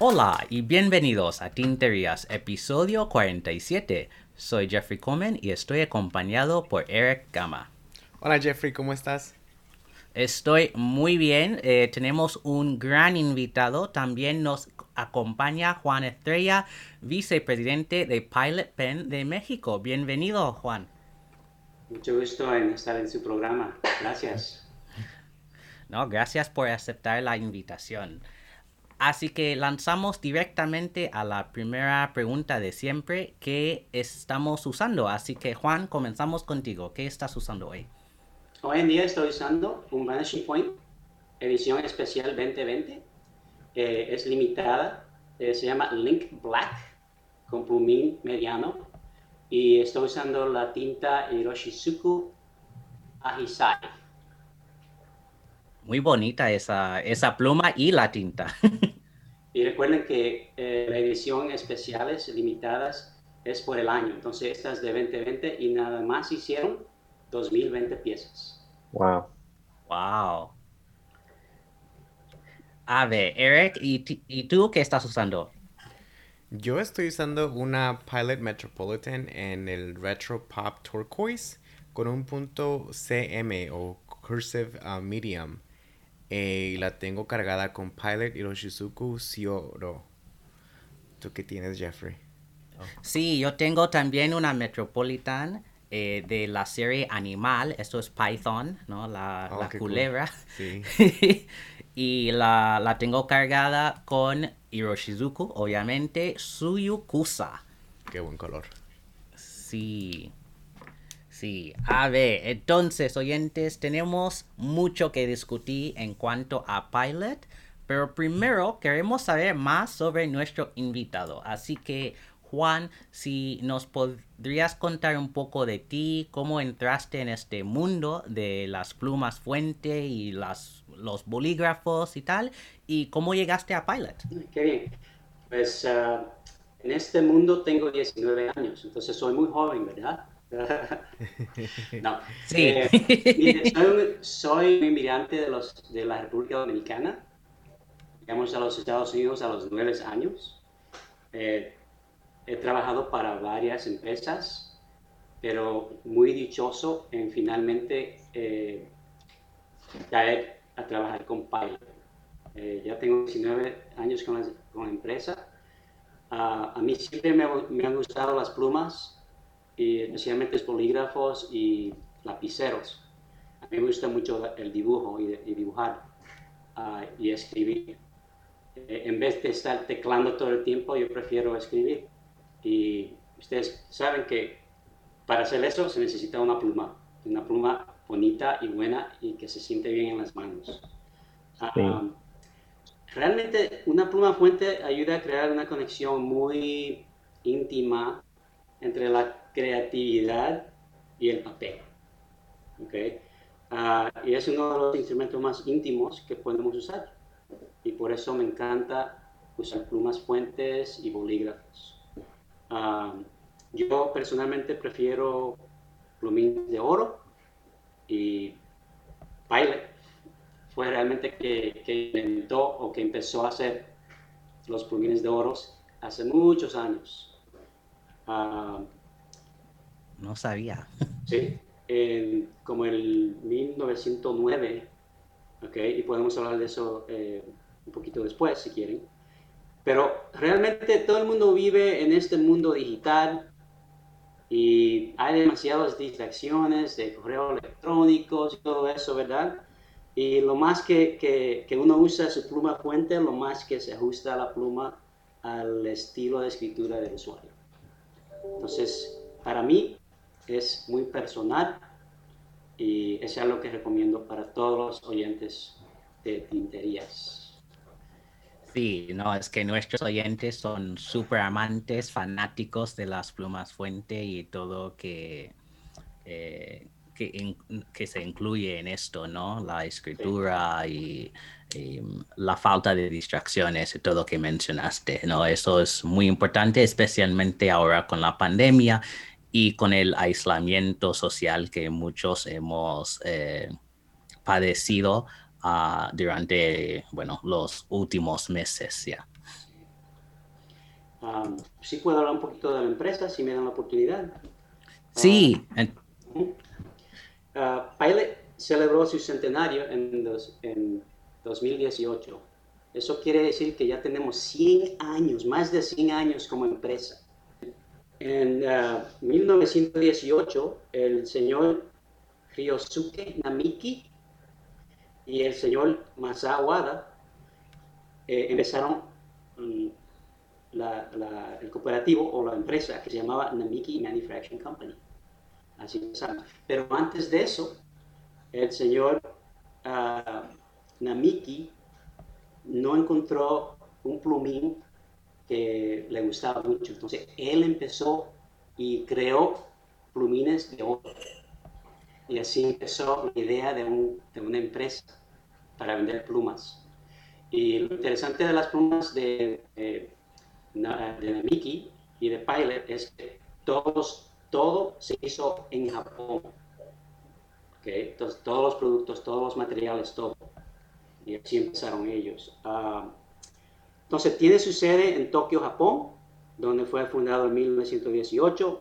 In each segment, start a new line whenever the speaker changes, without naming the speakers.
Hola y bienvenidos a Tinterías, episodio 47. Soy Jeffrey Coleman y estoy acompañado por Eric Gama.
Hola Jeffrey, ¿cómo estás?
Estoy muy bien. Eh, tenemos un gran invitado. También nos acompaña Juan Estrella, vicepresidente de Pilot Pen de México. Bienvenido, Juan.
Mucho gusto en estar en su programa. Gracias.
No, gracias por aceptar la invitación. Así que lanzamos directamente a la primera pregunta de siempre, ¿qué estamos usando? Así que Juan, comenzamos contigo. ¿Qué estás usando hoy?
Hoy en día estoy usando un Vanishing Point edición especial 2020. Eh, es limitada, eh, se llama Link Black con plumín mediano y estoy usando la tinta Hiroshizuku Ahisai.
Muy bonita esa, esa pluma y la tinta.
y recuerden que eh, la edición especiales limitadas es por el año. Entonces, estas de 2020 y nada más hicieron 2020 piezas.
Wow.
Wow. A ver, Eric, ¿y, ¿y tú qué estás usando?
Yo estoy usando una Pilot Metropolitan en el Retro Pop Turquoise con un punto CM o Cursive uh, Medium. Eh, y la tengo cargada con Pilot Hiroshizuku Shioro. ¿Tú qué tienes, Jeffrey?
Sí, yo tengo también una Metropolitan eh, de la serie Animal. Esto es Python, ¿no? La,
Oh,
la culebra.
Sí.
y la, la tengo cargada con Hiroshizuku, obviamente, Suyukusa.
Qué buen color.
Sí. Sí. A ver, entonces, oyentes, tenemos mucho que discutir en cuanto a Pilot, pero primero queremos saber más sobre nuestro invitado. Así que, Juan, si nos podrías contar un poco de ti, cómo entraste en este mundo de las plumas fuente y las, los bolígrafos y tal, y cómo llegaste a Pilot.
Qué bien. Pues ah, en este mundo tengo 19 años, entonces soy muy joven, ¿verdad? no.
Sí.
Eh, mire, soy, un- soy un inmigrante de, los, de la República Dominicana. Llegamos a los Estados Unidos a los 9 años. Eh, he trabajado para varias empresas, pero muy dichoso en finalmente eh, caer a trabajar con Pilot. Eh, ya tengo 19 años con la, con la empresa. Ah, a mí siempre me, me han gustado las plumas, y especialmente los bolígrafos y lapiceros. A mí me gusta mucho el dibujo y, y dibujar ah, y escribir. Eh, en vez de estar teclando todo el tiempo, yo prefiero escribir. Y ustedes saben que para hacer eso se necesita una pluma, una pluma bonita y buena y que se siente bien en las manos. Ah,
Sí.
Realmente una pluma fuente ayuda a crear una conexión muy íntima entre la creatividad y el papel. ¿ok? Ah, y es uno de los instrumentos más íntimos que podemos usar. Y por eso me encanta usar plumas fuentes y bolígrafos. Ah, yo personalmente prefiero plumines de oro y Pilot fue realmente que, que inventó o que empezó a hacer los plumines de oro hace muchos años. Ah,
No sabía.
sí, en- como el 1909, ¿ok? Y podemos hablar de eso eh, un poquito después si quieren. Pero realmente todo el mundo vive en este mundo digital y hay demasiadas distracciones de correos electrónicos y todo eso, ¿verdad? Y lo más que, que, que uno usa su pluma fuente, lo más que se ajusta la pluma al estilo de escritura del usuario. Entonces, para mí es muy personal y es algo que recomiendo para todos los oyentes de tinterías.
Sí, no, es que nuestros oyentes son súper amantes, fanáticos de las plumas fuente y todo que, eh, que, se incluye en esto, ¿no? La escritura y, la falta de distracciones y todo que mencionaste, ¿no? Eso es muy importante, especialmente ahora con la pandemia y con el aislamiento social que muchos hemos eh, padecido uh, durante, bueno, los últimos meses ya.
Um, sí puedo hablar un poquito de la empresa, si me dan la oportunidad.
Sí.
Uh, uh, Pilot celebró su centenario en, dos, en 2018. Eso quiere decir que ya tenemos 100 años, más de 100 años como empresa. En 1918, el señor Ryosuke Namiki y el señor Masawada eh, empezaron mm, el cooperativo o la empresa que se llamaba Namiki Manufacturing Company. Así Pero antes de eso, el señor uh, Namiki no encontró un plumín que le gustaba mucho. Entonces él empezó y creó plumines de oro. Y así empezó la idea de, un, de una empresa para vender plumas. Y lo interesante de las plumas de, de, de Namiki y de Pilot es que todos, todo se hizo en Japón. ¿Okay? Entonces, todos los productos, todos los materiales, todo. Y así empezaron ellos. Uh, entonces, tiene su sede en Tokio, Japón, donde fue fundado en 1918. Uh,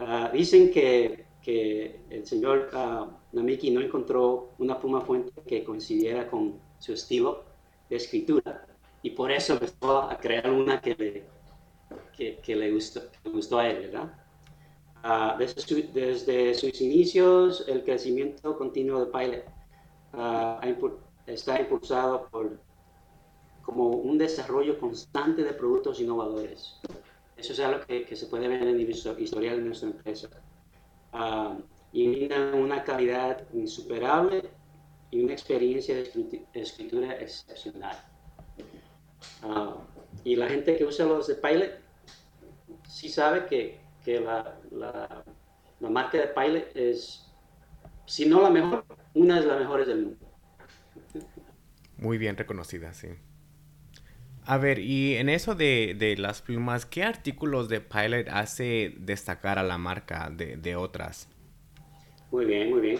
ah, dicen que, que, el señor uh, Namiki no encontró una pluma fuente que coincidiera con su estilo de escritura y por eso empezó a crear una que le, que, que le, gustó, le gustó a él, ¿verdad? Uh, desde, su, desde, sus inicios, el crecimiento continuo de Pilot uh, está impulsado por como un desarrollo constante de productos innovadores. Eso es algo que, que se puede ver en el historial de nuestra empresa. Uh, brindan una calidad insuperable y una experiencia de escritura excepcional. y la gente que usa los de Pilot sí sabe que que la, la, marca de Pilot es, si no la mejor, una de las mejores del mundo.
Muy bien reconocida, sí. A ver, y en eso de, de, las plumas, ¿qué artículos de Pilot hace destacar a la marca de, de otras?
Muy bien, muy bien.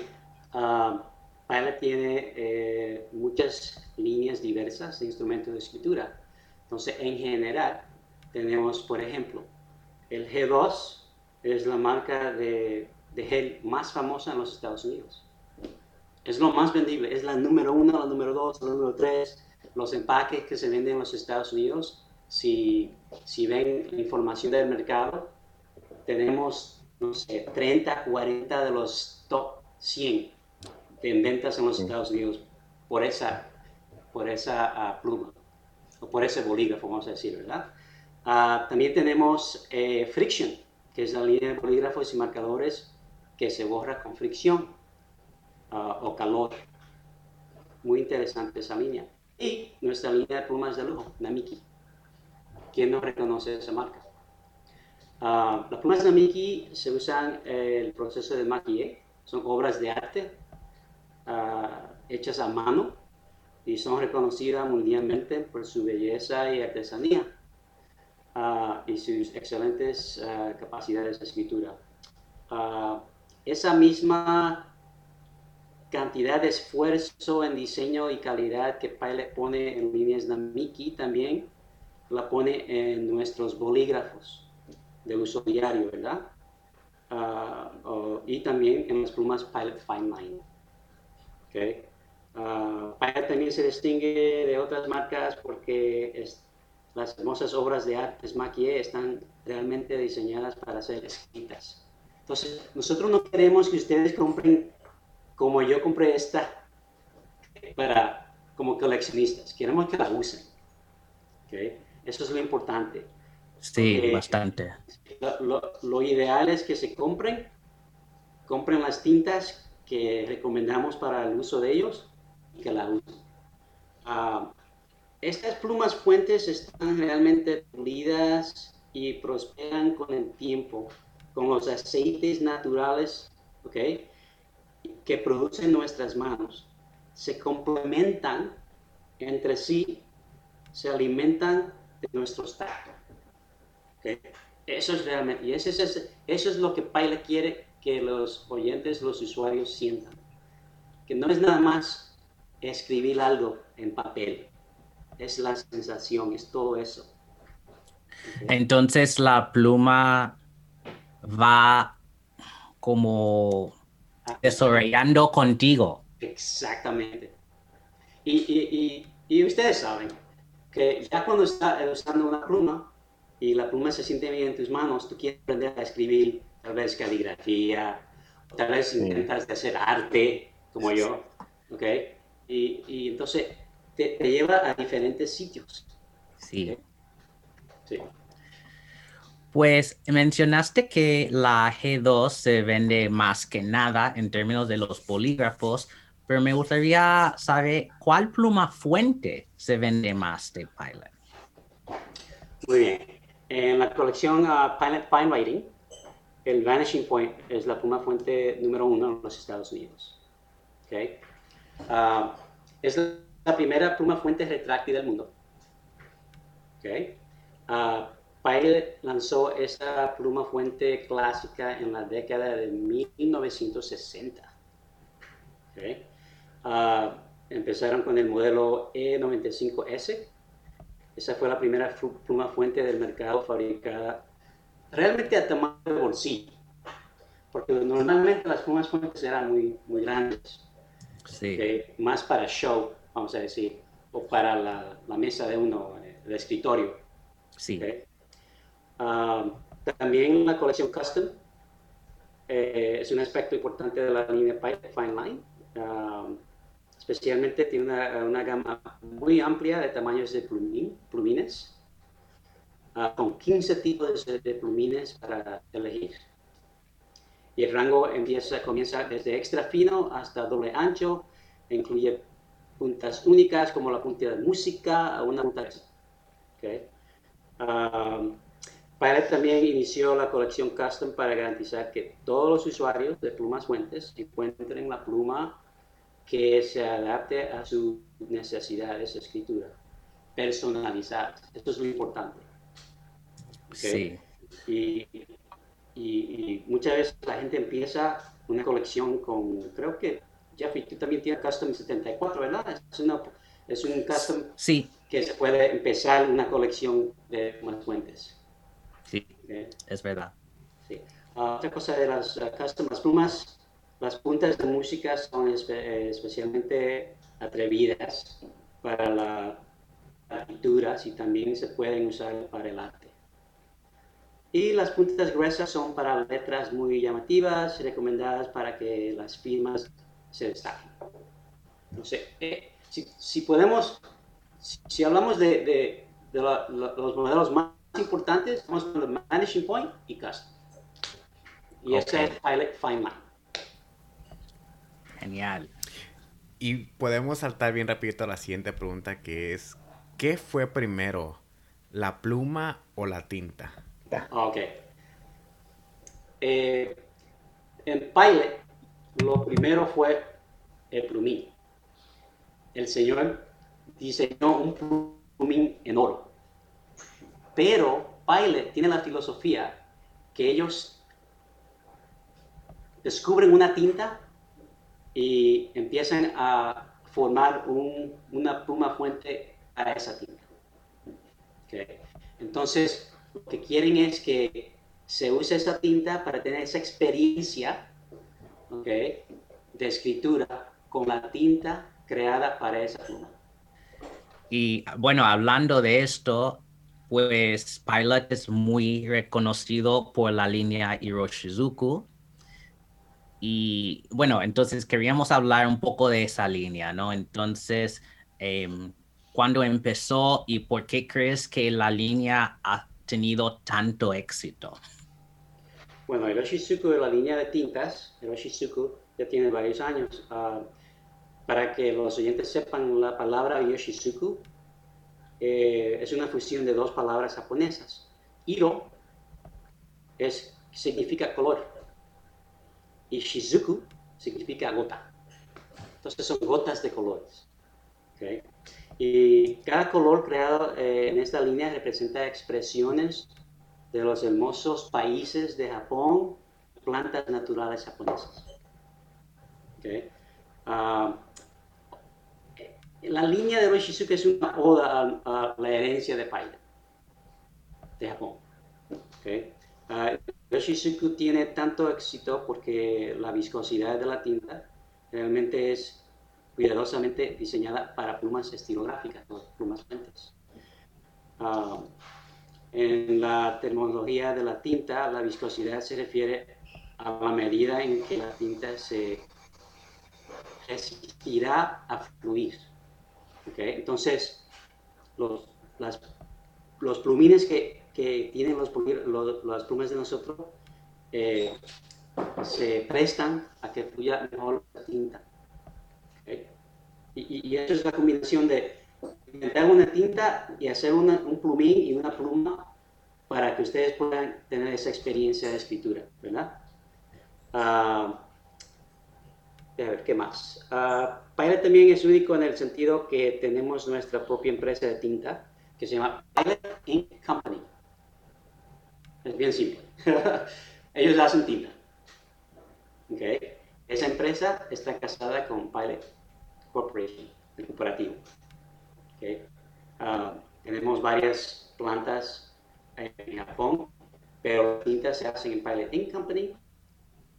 Uh, Pilot tiene eh, muchas líneas diversas de instrumentos de escritura. Entonces, en general, tenemos, por ejemplo, el G2 es la marca de, de, gel más famosa en los Estados Unidos. Es lo más vendible, es la número uno, la número dos, la número tres. Los empaques que se venden en los Estados Unidos, si, si ven la información del mercado, tenemos, no sé, 30, 40 de los top 100 en ventas en los Estados Unidos por esa, por esa uh, pluma, o por ese bolígrafo, vamos a decir, ¿verdad? Uh, también tenemos eh, Friction, que es la línea de bolígrafos y marcadores que se borra con fricción uh, o calor. Muy interesante esa línea. Y nuestra línea de plumas de lujo, Namiki. ¿Quién no reconoce esa marca? Uh, las plumas Namiki se usan en el proceso de maquillé. Son obras de arte hechas a mano y son reconocidas mundialmente por su belleza y artesanía. Ah, y sus excelentes capacidades de escritura. Esa misma cantidad de esfuerzo en diseño y calidad que Pilot pone en líneas Namiki también la pone en nuestros bolígrafos de uso diario, ¿verdad? y también en las plumas Pilot Fine Line. Okay. Pilot también se distingue de otras marcas porque es, las hermosas obras de artes maquillé están realmente diseñadas para ser escritas. Entonces, nosotros no queremos que ustedes compren como yo compré esta para como coleccionistas. Queremos que la usen. ¿Okay? Eso es lo importante.
Sí, bastante.
Lo, lo, ideal es que se compren, compren las tintas que recomendamos para el uso de ellos y que la usen. Uh, estas plumas fuentes están realmente pulidas y prosperan con el tiempo, con los aceites naturales ¿okay? Que producen nuestras manos. Se complementan entre sí, se alimentan de nuestros tactos. Eso es realmente, y eso es, lo que Pilot quiere que los oyentes, los usuarios sientan. Que no es nada más escribir algo en papel, es la sensación, es todo eso.
Entonces la pluma va como desarrollando contigo.
Exactamente. Y, y, y, ustedes saben que ya cuando estás usando una pluma y la pluma se siente bien en tus manos, tú quieres aprender a escribir tal vez caligrafía, tal vez intentas hacer arte, como yo, ¿ok? Y, y entonces te, te, lleva a diferentes sitios.
Sí.
Sí.
Pues mencionaste que la G2 se vende más que nada en términos de los polígrafos, pero me gustaría saber cuál pluma fuente se vende más de Pilot.
Muy bien. En la colección uh, Pilot Fine Writing, el Vanishing Point es la pluma fuente número uno en los Estados Unidos. Okay. Uh, es la primera pluma fuente retráctil del mundo. Okay. Uh, Pilot lanzó esta pluma fuente clásica en la década de 1960. Okay. Uh, empezaron con el modelo E95S. Esa fue la primera pluma fuente del mercado fabricada realmente a tamaño de bolsillo. Porque normalmente las plumas fuentes eran muy, muy grandes.
Sí.
Más para show, vamos a decir, o para la, la mesa de uno, el escritorio.
Sí.
Uh, también la colección Custom eh, es un aspecto importante de la línea Fine Line. Uh, especialmente tiene una, una, gama muy amplia de tamaños de plumín, plumines, uh, con 15 tipos de, de, plumines para elegir. Y el rango empieza, comienza desde extra fino hasta doble ancho, incluye puntas únicas como la punta de música o una punta. Okay. Pilot también inició la colección Custom para garantizar que todos los usuarios de plumas fuentes encuentren la pluma que se adapte a sus necesidades de escritura, personalizadas. Esto es muy importante.
Sí.
Y, y, y, muchas veces la gente empieza una colección con, creo que, Jeffrey, tú también tienes Custom 74, ¿verdad? Es, una, es un Custom
sí.
que se puede empezar una colección de plumas fuentes.
Sí, es verdad.
Sí. Uh, otra cosa de las uh, custom, las plumas, las puntas de música son espe eh, especialmente atrevidas para la, la pintura y también se pueden usar para el arte. Y las puntas gruesas son para letras muy llamativas, recomendadas para que las firmas se destaquen. No sé, eh, si, si, podemos, si, si hablamos de, de, de la, la, los modelos más importantes, estamos con el Managing Point y Custom. Y okay. este es Pilot Fine Line.
Genial.
Y podemos saltar bien rapidito a la siguiente pregunta que es, ¿qué fue primero, la pluma o la tinta?
Ok. Eh, en Pilot, lo primero fue el plumín. El señor diseñó un plumín en oro. Pero Pilot tiene la filosofía que ellos descubren una tinta y empiezan a formar un, una pluma fuente para esa tinta. Okay. Entonces, lo que quieren es que se use esa tinta para tener esa experiencia okay, de escritura con la tinta creada para esa pluma.
Y bueno, hablando de esto, pues Pilot es muy reconocido por la línea Hiroshizuku. Y bueno, entonces queríamos hablar un poco de esa línea, ¿no? Entonces, eh, ¿cuándo empezó y por qué crees que la línea ha tenido tanto éxito?
Bueno, Hiroshizuku, la línea de tintas, Hiroshizuku ya tiene varios años. Uh, para que los oyentes sepan, la palabra Yoshizuku eh, es una fusión de dos palabras japonesas. Hiro es, significa color y Shizuku significa gota. Entonces son gotas de colores. ¿okay? Y cada color creado eh, en esta línea representa expresiones de los hermosos países de Japón, plantas naturales japonesas. Okay. Ah, la línea de Roshizuku es una oda a, la herencia de Paila, de Japón. Okay. Uh, tiene tanto éxito porque la viscosidad de la tinta realmente es cuidadosamente diseñada para plumas estilográficas, plumas lentes. Ah, en la terminología de la tinta, la viscosidad se refiere a la medida en que la tinta se resistirá a fluir. ¿Okay? Entonces, los, plumines que, que tienen los, los, las plumas de nosotros eh, se prestan a que fluya mejor la tinta. Y, y, eso es la combinación de inventar una tinta y hacer un plumín y una pluma para que ustedes puedan tener esa experiencia de escritura, ¿verdad? Ah, a ver, ¿qué más? Uh, Pilot también es único en el sentido que tenemos nuestra propia empresa de tinta que se llama Pilot Ink Company. Es bien simple. Ellos hacen tinta. Okay. Esa empresa está casada con Pilot Corporation, el corporativo. Okay. Uh, tenemos varias plantas en Japón, pero las tintas se hacen en Pilot Ink Company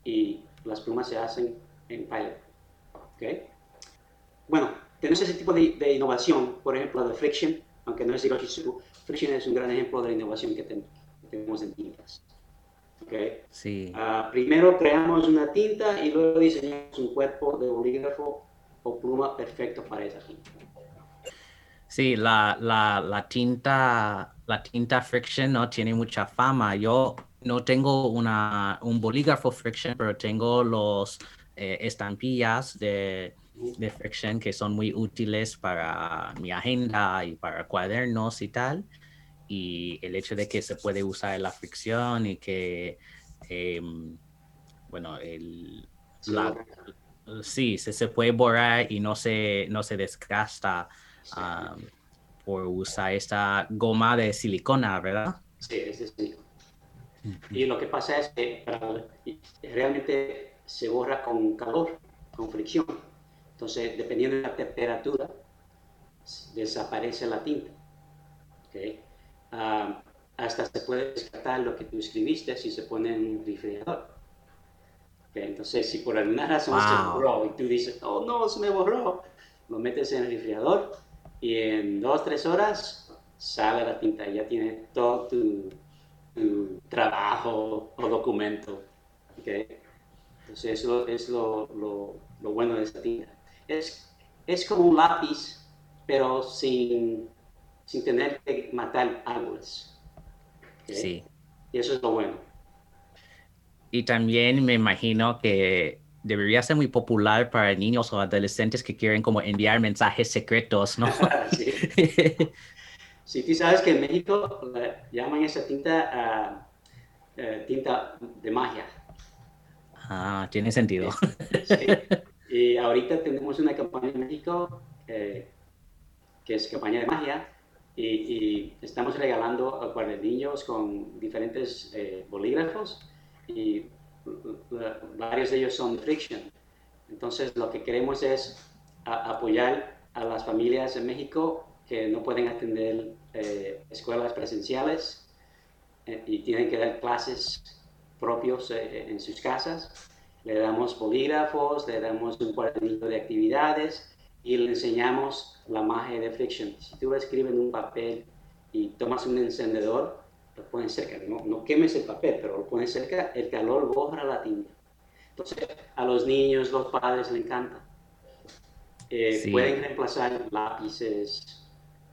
y las plumas se hacen en Pilot. ¿Okay? Bueno, tenemos ese tipo de, de, innovación, por ejemplo, la de Friction, aunque no es Suku, Friction es un gran ejemplo de la innovación que, tenemos en tintas. ¿Okay?
Sí.
Uh, primero creamos una tinta y luego diseñamos un cuerpo de bolígrafo o pluma perfecto para esa tinta.
Sí, la, la, la, tinta, la tinta Friction no tiene mucha fama. Yo no tengo una, un bolígrafo Friction, pero tengo los eh, estampillas de, de, Friction que son muy útiles para mi agenda y para cuadernos y tal. Y el hecho de que se puede usar la fricción y que, em, bueno, el, sí, se, se, puede borrar y no se, no se desgasta por usar esta goma de silicona, ¿verdad?
Sí, es de silicona. Y lo que pasa es que realmente se borra con calor, con fricción. Entonces, dependiendo de la temperatura, desaparece la tinta. Ah, hasta se puede descartar lo que tú escribiste si se pone en un refrigerador. Entonces, si por alguna razón se borró y tú dices, oh no, se me borró, lo metes en el refrigerador y en dos, tres horas sale la tinta y ya tiene todo tu trabajo o documento. Entonces eso es lo, lo, bueno de esta tinta. Es, es como un lápiz, pero sin, sin tener que matar árboles.
Sí.
Y eso es lo bueno.
Y también me imagino que debería ser muy popular para niños o adolescentes que quieren como enviar mensajes secretos, ¿no?
sí. Si tú sabes que en México llaman esa tinta uh, tinta de magia.
Ah, tiene sentido.
Sí. Y ahorita tenemos una campaña en México eh, que es campaña de magia y, estamos regalando a niños con diferentes eh, bolígrafos y varios de ellos son friction. Entonces lo que queremos es apoyar a las familias en México que no pueden atender eh, escuelas presenciales y tienen que dar clases propios eh, en sus casas. Le damos bolígrafos, le damos un cuadernillo de actividades y le enseñamos la magia de friction. Si tú escribes en un papel y tomas un encendedor, lo pones cerca, no, no quemes el papel, pero lo pones cerca, el calor borra la tinta. Entonces, a los niños, los padres les encanta. Pueden reemplazar lápices,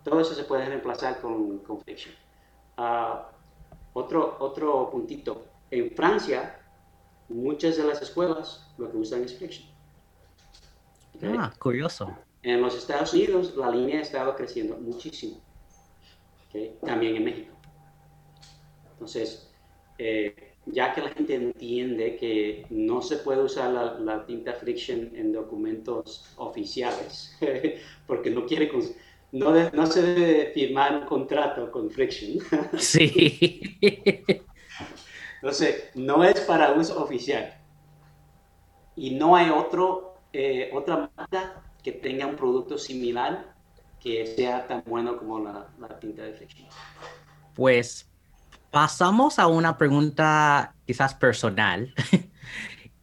todo eso se puede reemplazar con, con friction. Ah, otro, otro puntito. En Francia, muchas de las escuelas lo que usan es friction.
Ah, curioso.
En los Estados Unidos la línea ha estado creciendo muchísimo. También en México. Entonces, eh, ya que la gente entiende que no se puede usar la, la tinta friction en documentos oficiales, porque no quiere no, de- no se debe firmar un contrato con Friction.
Sí.
Entonces, no es para uso oficial. Y no hay otro, eh, otra marca que tenga un producto similar que sea tan bueno como la, la tinta de Friction.
Pues pasamos a una pregunta quizás personal.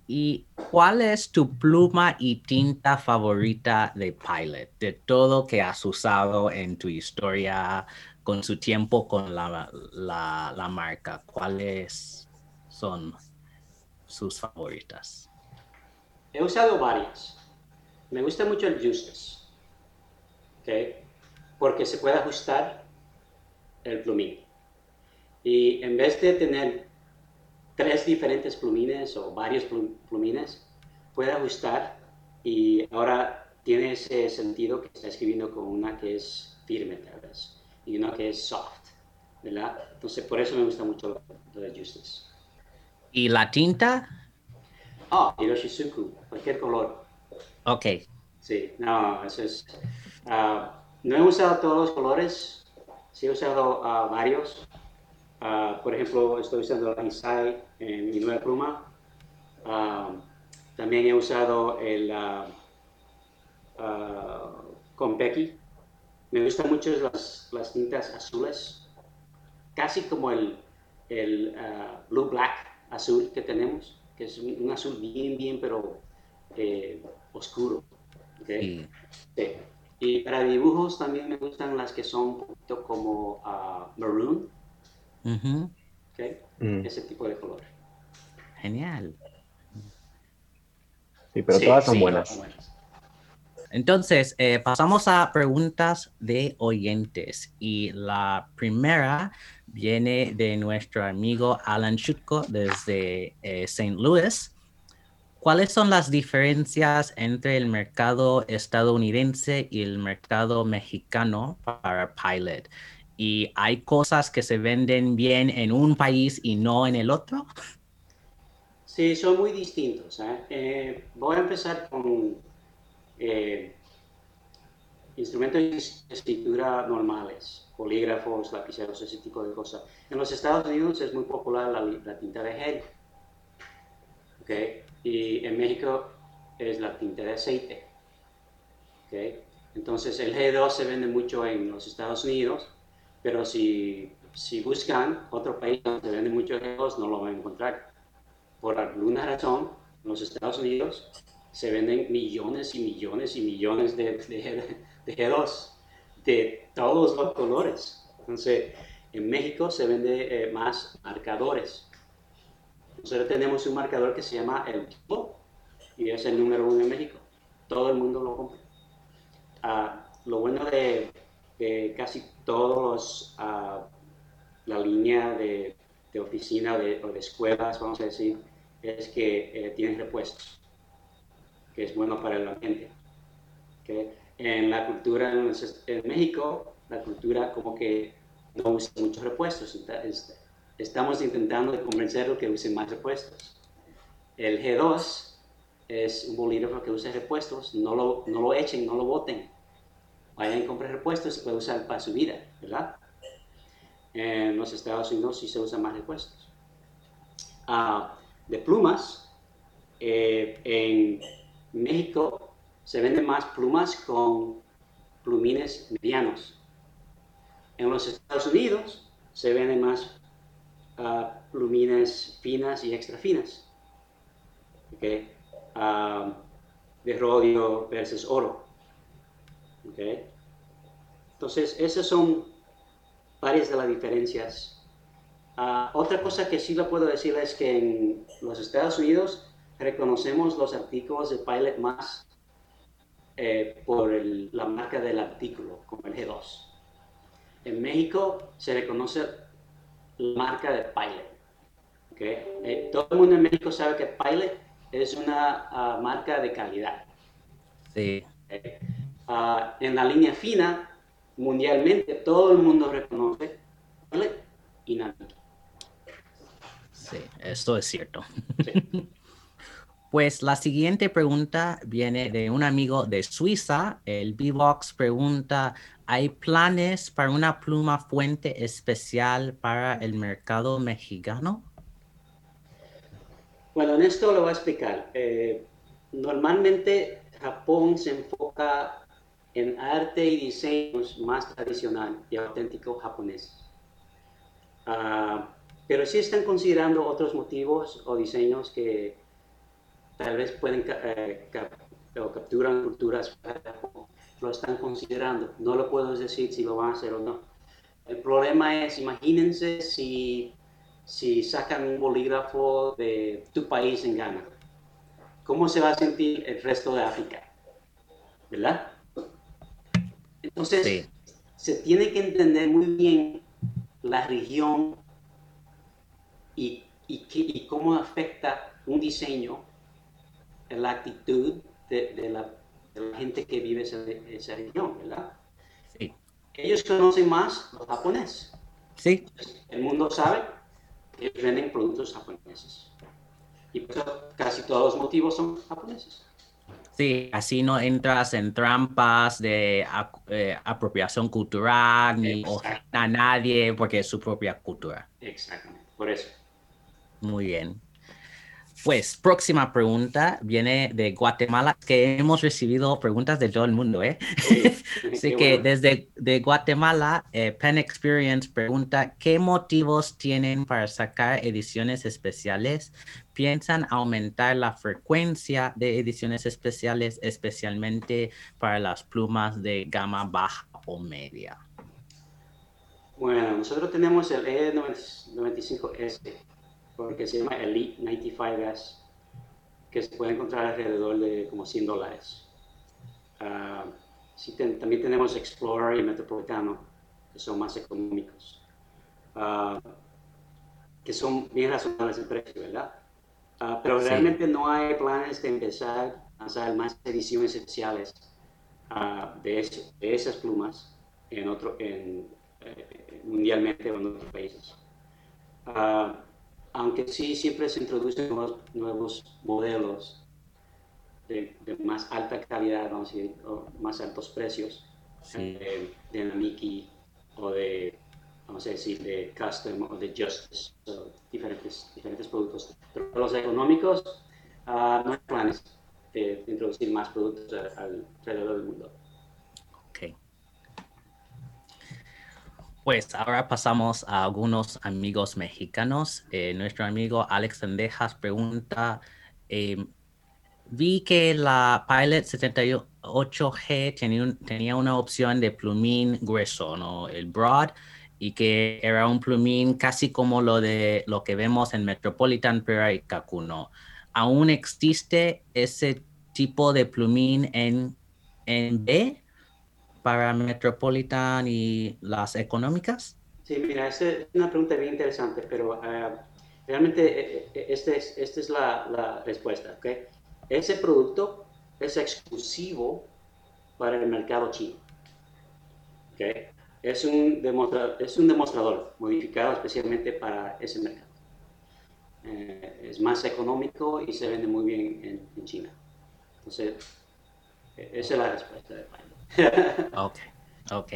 ¿Y cuál es tu pluma y tinta favorita de Pilot? De todo que has usado en tu historia, con su tiempo con la, la, marca. ¿Cuáles son sus favoritas?
He usado varias. Me gusta mucho el Justice. ¿ok? Porque se puede ajustar el plumín. Y en vez de tener tres diferentes plumines o varios plum- plumines, puede ajustar y ahora tiene ese sentido que está escribiendo con una que es firme tal vez y una que es soft, ¿verdad? Entonces por eso me gusta mucho lo de Justice.
¿Y la tinta?
Ah, Hiroshizuku, cualquier color.
Ok.
Sí, no, eso es. ah, no he usado todos los colores, sí he usado varios. Ah, por ejemplo, estoy usando la Isai en mi nueva pluma. Ah, también he usado el ah, Konpeki. Me gustan mucho las, las tintas azules, casi como el, el Blue Black azul que tenemos, que es un, un azul bien, bien, pero eh, oscuro. ¿ok?
Y-
Sí. Y para dibujos también me gustan las que son un poquito como ah, maroon,
ujú,
¿ok?
Mm.
ese tipo de color.
Genial.
Sí, pero
Sí,
todas son
sí,
buenas.
son buenas.
Entonces, eh, pasamos a preguntas de oyentes. Y la primera viene de nuestro amigo Alan Chutko desde eh, St. Louis. ¿Cuáles son las diferencias entre el mercado estadounidense y el mercado mexicano para Pilot? ¿Y hay cosas que se venden bien en un país y no en el otro?
Sí, son muy distintos. ¿eh? Eh, voy a empezar con eh, instrumentos de escritura normales, polígrafos, lapiceros, ese tipo de cosas. En los Estados Unidos es muy popular la, tinta de gel. ¿ok? Y en México es la tinta de aceite. ¿ok? Entonces el G2 se vende mucho en los Estados Unidos, pero si, si buscan otro país donde se vende mucho G2 no lo van a encontrar por alguna razón, en los Estados Unidos se venden millones y millones y millones de, de, de G2 de todos los colores. Entonces, en México se vende eh, más marcadores. Nosotros tenemos un marcador que se llama el Tipo y es el número uno en México. Todo el mundo lo compra. Ah, lo bueno de, casi todos los, ah, la línea de, oficina o de escuelas, vamos a decir, es que eh, tienen repuestos, que es bueno para el ambiente. En la cultura en, en México, la cultura como que no usa muchos repuestos. enta- es- Estamos intentando de convencerlos que usen más repuestos. El G2 es un bolígrafo que usa repuestos, no lo, no lo echen, no lo boten. Vayan y compren repuestos y puede usar para su vida, ¿verdad? En los Estados Unidos sí se usan más repuestos. Ah, de plumas, eh, en México se venden más plumas con plumines medianos. En los Estados Unidos se venden más ah, plumines finas y extra finas. ¿ok? Ah, de rodio versus oro. ¿ok? Entonces, esas son varias de las diferencias. Ah, otra cosa que sí le puedo decir es que en los Estados Unidos reconocemos los artículos de Pilot más eh, por el- la marca del artículo, como el G2. En México se reconoce la marca de Pilot. ¿ok? Eh, todo el mundo en México sabe que Pilot es una ah, marca de calidad.
Sí.
Ah, en la línea fina, mundialmente, todo el mundo reconoce Pilot y Nike.
Sí, esto es cierto.
Sí.
Pues la siguiente pregunta viene de un amigo de Suiza. El B-Box pregunta, ¿hay planes para una pluma fuente especial para el mercado mexicano?
Bueno, en esto lo voy a explicar. Eh, normalmente Japón se enfoca en arte y diseños más tradicional y auténtico japonés. Ah, pero sí están considerando otros motivos o diseños que tal vez pueden eh, o capturan culturas, lo están considerando. No lo puedo decir si lo van a hacer o no. El problema es, imagínense si, si sacan un bolígrafo de tu país en Ghana. ¿Cómo se va a sentir el resto de África? ¿Verdad? Entonces, se tiene que entender muy bien la región y, y, y cómo afecta un diseño la actitud de, la, gente que vive en esa, región, ¿verdad? Sí. Ellos conocen más los japoneses.
Sí.
El mundo sabe que venden productos japoneses. Y por eso casi todos los motivos son japoneses.
Sí, así no entras en trampas de eh, apropiación cultural ni a nadie porque es su propia cultura.
Exactamente, por eso.
Muy bien. Pues, próxima pregunta viene de Guatemala, que hemos recibido preguntas de todo el mundo, ¿eh? Así que desde de Guatemala, eh, Pen Experience pregunta, ¿qué motivos tienen para sacar ediciones especiales? ¿Piensan aumentar la frecuencia de ediciones especiales, especialmente para las plumas de gama baja o media?
Bueno, nosotros tenemos el E95S porque se llama Elite 95S, que se puede encontrar alrededor de como 100 dólares. Ah, también tenemos Explorer y Metropolitano, que son más económicos, uh, que son bien razonables en precio, ¿verdad? Uh, pero realmente no hay planes de empezar a hacer más ediciones especiales de, de, esas plumas en otro, en, eh, mundialmente o en otros países aunque sí siempre se introducen nuevos, modelos de, más alta calidad, vamos a decir, o más altos precios, eh, de Namiki o de, vamos a decir, de Custom o de Justice, diferentes, diferentes productos. Pero los económicos uh, no hay planes de, introducir más productos alrededor del mundo.
Pues ahora pasamos a algunos amigos mexicanos. Eh, nuestro amigo Alex Sendejas pregunta, em, vi que la Pilot 78G tenía, tenía, una opción de plumín grueso, ¿no? el broad, y que era un plumín casi como lo de lo que vemos en Metropolitan Pera y Kakuno. ¿Aún existe ese tipo de plumín en, en B? Para Metropolitan y las económicas?
Sí, mira, esa es una pregunta bien interesante, pero eh, realmente eh, eh, esta es, esta es la, la, respuesta. ¿okay? Ese producto es exclusivo para el mercado chino. ¿okay? Es, un demostrador, es un demostrador modificado especialmente para ese mercado. es más económico y se vende muy bien en, en China. Entonces, esa es la respuesta de
ok, ok.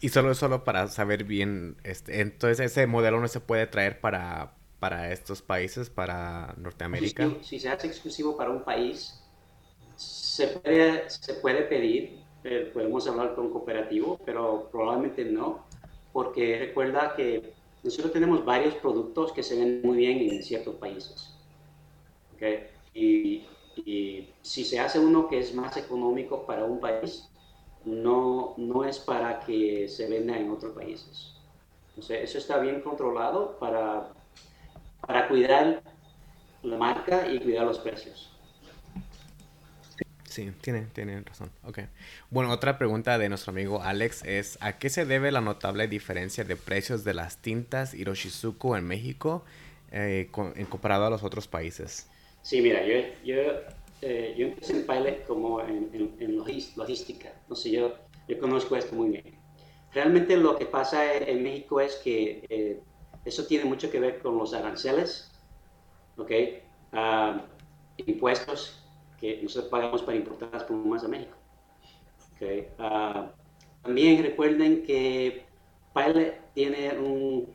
Y solo, solo para saber bien, este, entonces ese modelo no se puede traer para, para estos países, para Norteamérica.
Si, se hace exclusivo para un país, se puede, se puede pedir, eh, podemos hablar con cooperativo, pero probablemente no, porque recuerda que nosotros tenemos varios productos que se ven muy bien en ciertos países. ¿okay? Y y si se hace uno que es más económico para un país, no, no es para que se venda en otros países. Entonces, eso está bien controlado para, para cuidar la marca y cuidar los precios.
Sí, tiene, tiene razón. Okay. Bueno, otra pregunta de nuestro amigo Alex es, ¿a qué se debe la notable diferencia de precios de las tintas Hiroshizuku en México eh, en comparado a los otros países?
Sí, mira, yo, yo, eh, yo empecé en Pilot como en, en, logística, entonces yo, yo conozco esto muy bien. Realmente lo que pasa en, México es que eh, eso tiene mucho que ver con los aranceles, ¿ok? Ah, impuestos que nosotros pagamos para importar las plumas a México. Okay. Uh, también recuerden que Pilot tiene un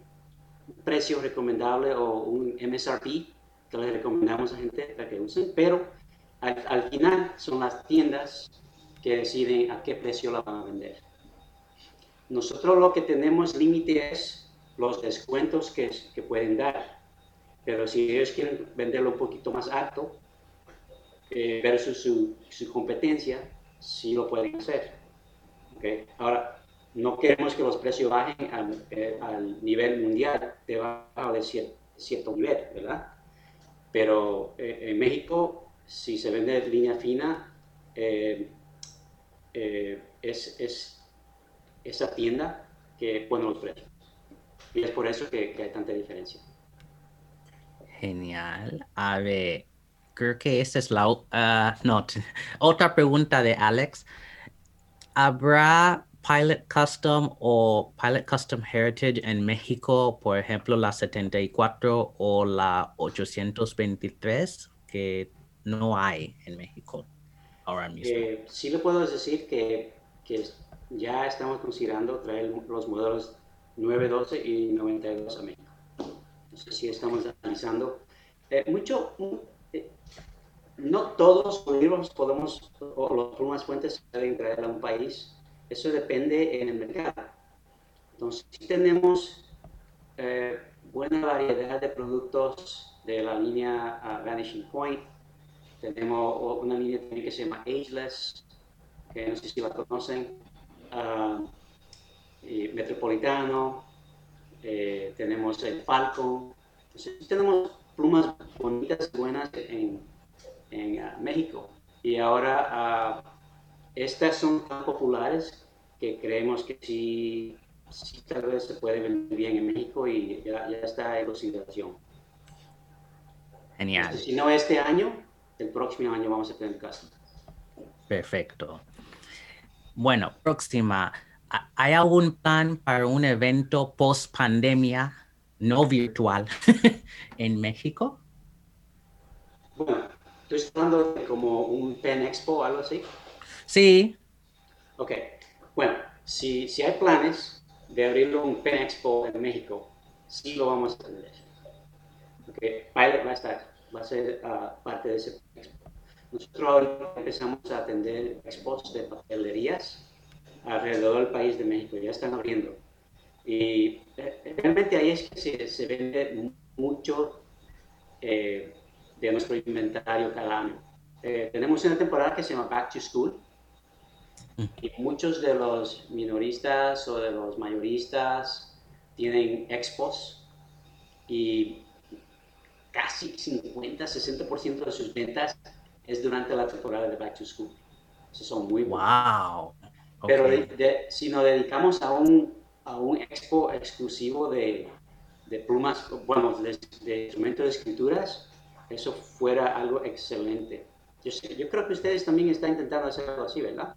precio recomendable o un MSRP que les recomendamos a gente para que usen, pero al, al final son las tiendas que deciden a qué precio la van a vender. Nosotros lo que tenemos límite es los descuentos que, que pueden dar, pero si ellos quieren venderlo un poquito más alto eh, versus su, su, competencia, sí lo pueden hacer. ¿okay? Ahora, no queremos que los precios bajen al, eh, al nivel mundial debajo de cierto, cierto nivel, ¿verdad? Pero eh, en México, si se vende línea fina, eh, eh, es, es, esa tienda que pone los precios. Y es por eso que, que hay tanta diferencia.
Genial. A ver, creo que esa es la uh, otra pregunta de Alex. ¿Habrá Pilot Custom o Pilot Custom Heritage en México, por ejemplo, la 74 o la 823, que no hay en México ahora mismo?
Eh, sí le puedo decir que, que, ya estamos considerando traer los modelos 912 y 92 a México. No sé si estamos analizando. Eh, mucho, eh, no todos los libros podemos, o los plumas fuentes pueden traer a un país eso depende en el mercado. Entonces, si tenemos eh, buena variedad de productos de la línea uh, Vanishing Point. Tenemos una línea también que se llama Ageless, que no sé si la conocen. Uh, Metropolitano, eh, tenemos el Falcon. Entonces, tenemos plumas bonitas, buenas en, en uh, México. Y ahora estas son tan populares que creemos que sí, sí tal vez se puede vender bien en México y ya, ya está en consideración.
Genial.
Entonces, si no este año, el próximo año vamos a tener caso.
Perfecto. Bueno, próxima. ¿Hay algún plan para un evento post pandemia no virtual en México?
Bueno, estoy hablando de como un Pen Expo o algo así.
Sí.
Ok. Bueno, si, si hay planes de abrir un Pen Expo en México, sí lo vamos a tener. Okay. Pilot va a estar, va a ser uh, parte de ese expo. Nosotros ahora empezamos a atender expos de papelerías alrededor del país de México, ya están abriendo. Y eh, realmente ahí es que se, se vende mucho eh, de nuestro inventario cada año. Eh, tenemos una temporada que se llama Back to School, y muchos de los minoristas o de los mayoristas tienen expos y casi 50-60% de sus ventas es durante la temporada de Back to School. Eso son muy.
Wow.
Okay. Pero de, de, si nos dedicamos a un, a un expo exclusivo de, de plumas, bueno, de, de, instrumentos de escrituras, eso fuera algo excelente. Yo, sé, yo creo que ustedes también están intentando hacer algo así, ¿verdad?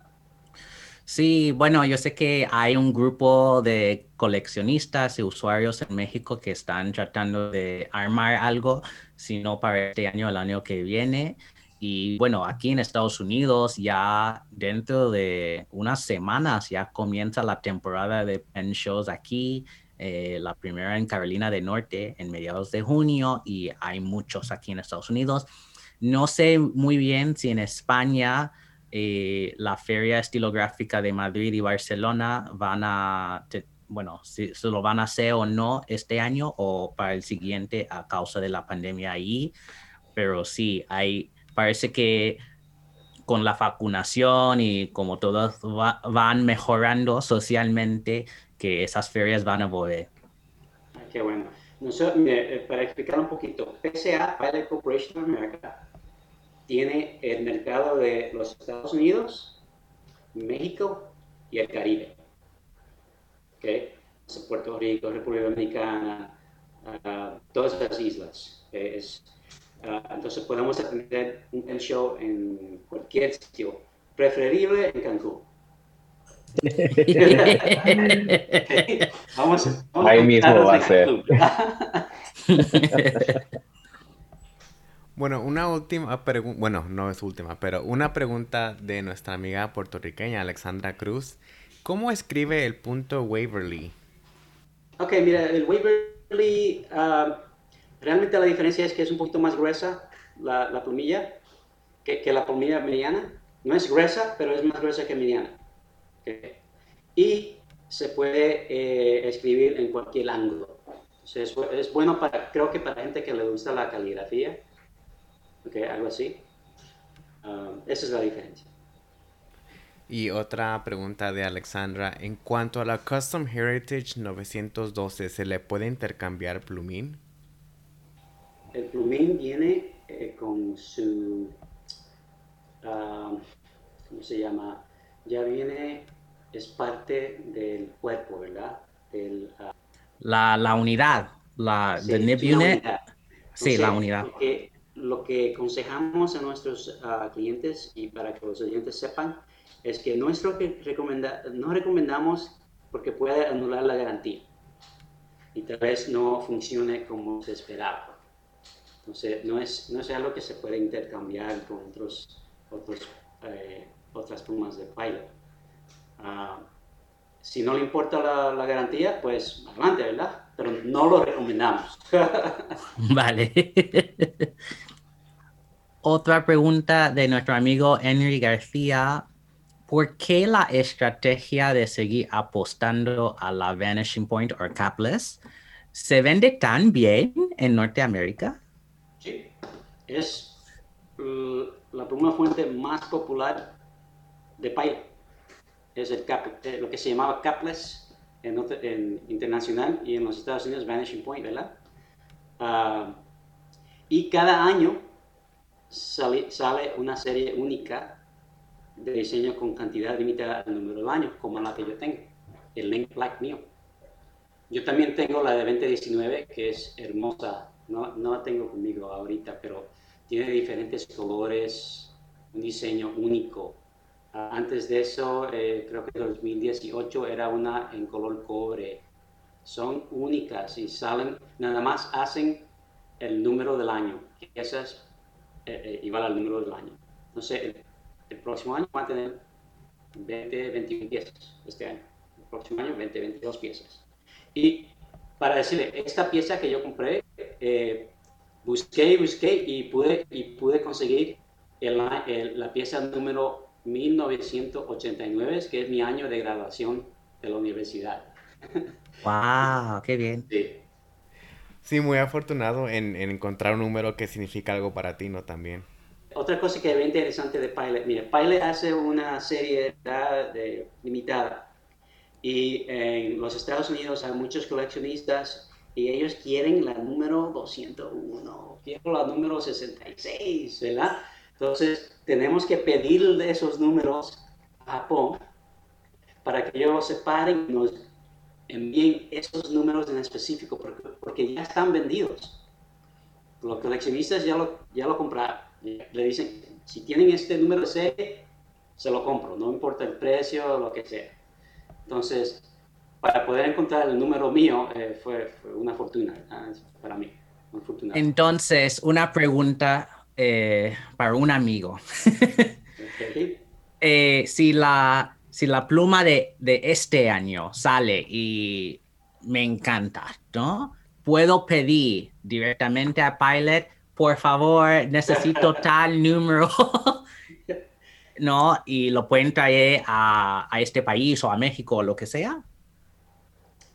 Sí, bueno, yo sé que hay un grupo de coleccionistas y usuarios en México que están tratando de armar algo, si no para este año, el año que viene. Y bueno, aquí en Estados Unidos ya dentro de unas semanas ya comienza la temporada de pen shows aquí. Eh, la primera en Carolina del Norte en mediados de junio y hay muchos aquí en Estados Unidos. No sé muy bien si en España eh, la Feria Estilográfica de Madrid y Barcelona van a, te, bueno, si lo van a hacer o no este año o para el siguiente a causa de la pandemia ahí, pero sí, hay, parece que con la vacunación y como todos va, van mejorando socialmente, que esas ferias van a volver.
Qué bueno. Mire, para explicar un poquito, PSA, Pilot Corporation America, tiene el mercado de los Estados Unidos, México y el Caribe. ¿Okay? Puerto Rico, República Dominicana, uh, todas las islas. Es, uh, entonces podemos atender un show en cualquier sitio, preferible en Cancún.
vamos, vamos, Ahí mismo va a ser.
Bueno, una última pregunta, bueno, no es última, pero una pregunta de nuestra amiga puertorriqueña Alexandra Cruz. ¿Cómo escribe el punto Waverly?
Ok, mira, el Waverly, uh, realmente la diferencia es que es un poquito más gruesa la, la plumilla que, la plumilla mediana. No es gruesa, pero es más gruesa que mediana. Y se puede eh, escribir en cualquier ángulo. Es, es bueno para, creo que para gente que le gusta la caligrafía okay, algo así. Um, esa es la diferencia.
Y otra pregunta de Alexandra. En cuanto a la Custom Heritage 912, ¿se le puede intercambiar plumín?
El plumín viene eh, con su... Uh, ¿Cómo se llama? Ya viene, es parte del cuerpo, ¿verdad? Del, uh,
la, la, unidad, la, sí, the nib unit. Sí, la unidad.
Porque lo que aconsejamos a nuestros uh, clientes y para que los oyentes sepan es que nuestro recomenda, no recomendamos porque puede anular la garantía y tal vez no funcione como se esperaba. Entonces, no es, no es algo que se puede intercambiar con otros, otros, eh, otras plumas de pilot. Uh, si no le importa la, la, garantía, pues adelante, ¿verdad? Pero no lo recomendamos.
vale. Otra pregunta de nuestro amigo Henry García. ¿Por qué la estrategia de seguir apostando a la Vanishing Point o Capless se vende tan bien en Norteamérica?
Sí, es la pluma fuente más popular de pilot. Es el cap, eh, lo que se llamaba Capless en, en, internacional y en los Estados Unidos Vanishing Point, ¿verdad? Uh, y cada año sale, una serie única de diseño con cantidad limitada de número de años, como la que yo tengo, el Link Black mío. Yo también tengo la de 2019, que es hermosa. No, no la tengo conmigo ahorita, pero tiene diferentes colores, un diseño único. Antes de eso, eh, creo que en 2018 era una en color cobre. Son únicas y salen, nada más hacen el número del año. Esas eh, eh, igual al número del año. Entonces, el, el, próximo año va a tener 20, 21 piezas este año. El próximo año, 20, 22 piezas. Y para decirle, esta pieza que yo compré, eh, busqué y busqué y pude, y pude conseguir el, el, la pieza número 1989, que es mi año de graduación de la universidad.
¡Wow! ¡Qué bien!
Sí.
Sí, muy afortunado en, en, encontrar un número que significa algo para ti, ¿no? También.
Otra cosa que es bien interesante de Pilot, mira, Pilot hace una serie de, limitada y en los Estados Unidos hay muchos coleccionistas y ellos quieren la número 201, quieren la número 66, ¿verdad? Entonces tenemos que pedirle esos números a Japón para que ellos los separen y nos envíen esos números en específico porque, porque, ya están vendidos. Los coleccionistas ya lo, ya lo compraron. Le dicen, si tienen este número de serie, se lo compro, no importa el precio o lo que sea. Entonces, para poder encontrar el número mío eh, fue, fue, una fortuna ¿eh? para mí. Una fortuna.
Entonces, una pregunta eh, para un amigo.
okay.
Eh, si la si la pluma de, de, este año sale y me encanta, ¿no? Puedo pedir directamente a Pilot, por favor, necesito tal número, ¿no? Y lo pueden traer a, a, este país o a México o lo que sea.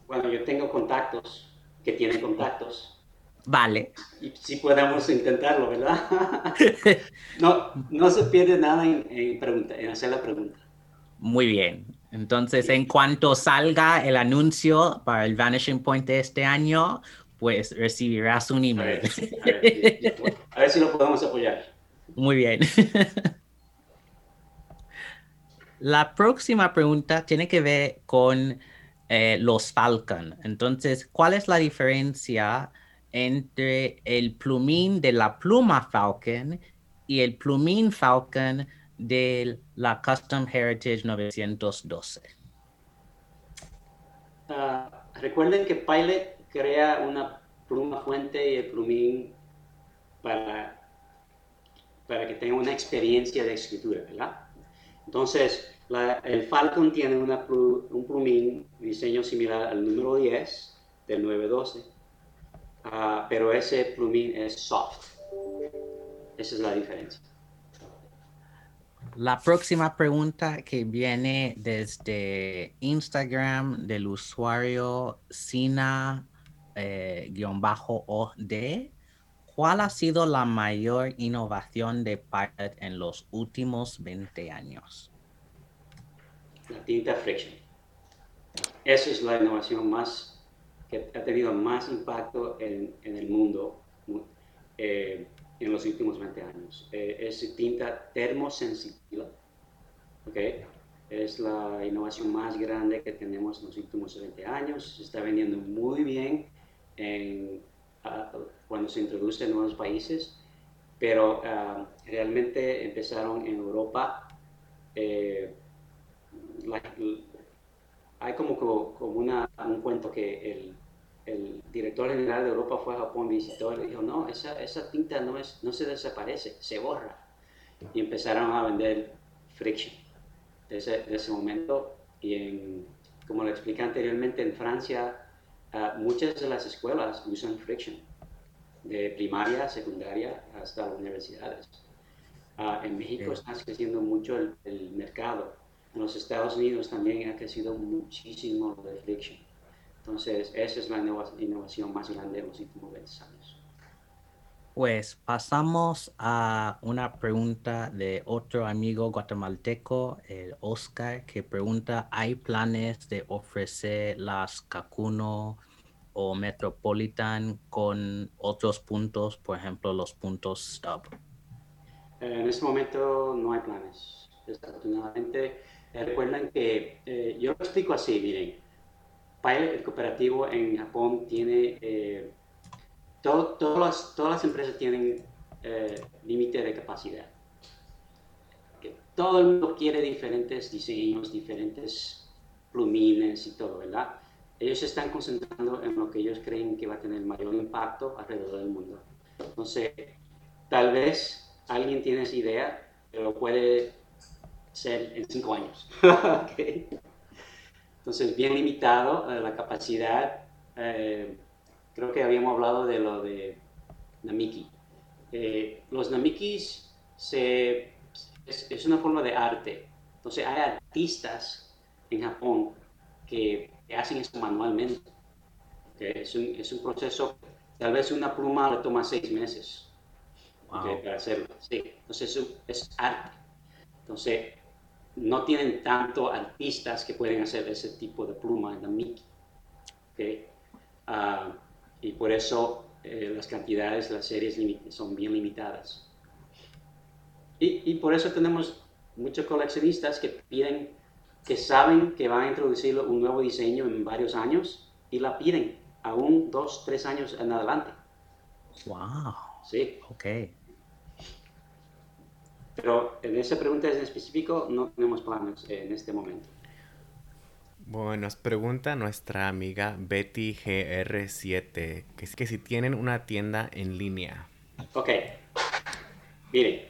Bueno, yo tengo contactos que tienen contactos.
Vale.
Y si podemos intentarlo, ¿verdad? no, no se pierde nada en, en, pregunta, en hacer la pregunta.
Muy bien. Entonces, en cuanto salga el anuncio para el Vanishing Point de este año, pues recibirás un email.
A ver, a ver, a ver si lo podemos apoyar.
Muy bien. La próxima pregunta tiene que ver con eh, los Falcon. Entonces, ¿cuál es la diferencia entre el plumín de la pluma Falcon y el plumín Falcon de la Custom Heritage 912?
Uh, recuerden que Pilot crea una pluma fuente y el plumín para para que tengan una experiencia de escritura, ¿verdad? Entonces, el Falcon tiene un plumín, diseño similar al número 10 del 912, ah, pero ese plumín es soft. Esa es la diferencia.
La próxima pregunta que viene desde Instagram del usuario Sina-OD. Eh, ¿Cuál ha sido la mayor innovación de Pilot en los últimos 20 años?
La tinta friction. Esa es la innovación más que ha tenido más impacto en, el mundo. Eh, en los últimos 20 años. Eh, es tinta termosensitiva, ¿okay? es la innovación más grande que tenemos en los últimos 20 años. Se está vendiendo muy bien en, cuando se introduce en nuevos países, pero ah, realmente empezaron en Europa. Eh, hay como, como una, un cuento que el, el director general de Europa fue a Japón, visitó y le dijo, no, esa, esa tinta no, es, no se desaparece, se borra. Y empezaron a vender friction desde ese, ese momento. Y en, como lo expliqué anteriormente, en Francia ah, muchas de las escuelas usan friction, de primaria, secundaria hasta las universidades. Ah, en México está creciendo mucho el, el mercado. En los Estados Unidos también ha crecido muchísimo el friction. Entonces, esa es la innovación más grande de los últimos 20 años.
Pues pasamos a una pregunta de otro amigo guatemalteco, el Oscar, que pregunta, ¿hay planes de ofrecer las Cacuno o Metropolitan con otros puntos, por ejemplo, los puntos stop?
En este momento no hay planes, desafortunadamente. recuerden que, eh, yo lo explico así, miren, el cooperativo en Japón tiene, eh, todas, las, todas las empresas tienen eh, límite de capacidad. todo el mundo quiere diferentes diseños, diferentes plumines y todo, ¿verdad? Ellos se están concentrando en lo que ellos creen que va a tener mayor impacto alrededor del mundo. Entonces, tal vez alguien tiene esa idea, pero puede ser en cinco años. okay. Entonces, bien limitado eh, la capacidad. Eh, creo que habíamos hablado de lo de Namiki. Eh, los Namikis se, es, una forma de arte. Entonces, hay artistas en Japón que, hacen esto manualmente. Es, un, es, un, proceso, tal vez una pluma le toma seis meses para hacerlo. Sí. Entonces, es, es arte. Entonces, no tienen tanto artistas que pueden hacer ese tipo de pluma en la Mickey. Ah, y por eso eh, las cantidades, las series son bien limitadas. Y, y, por eso tenemos muchos coleccionistas que piden, que saben que van a introducir un nuevo diseño en varios años y la piden aún dos, tres años en adelante.
Wow.
Sí.
Ok.
Pero en esa pregunta en específico no tenemos planes en este momento.
Bueno, nos pregunta nuestra amiga Betty GR7 que es que si tienen una tienda en línea.
Ok. Miren,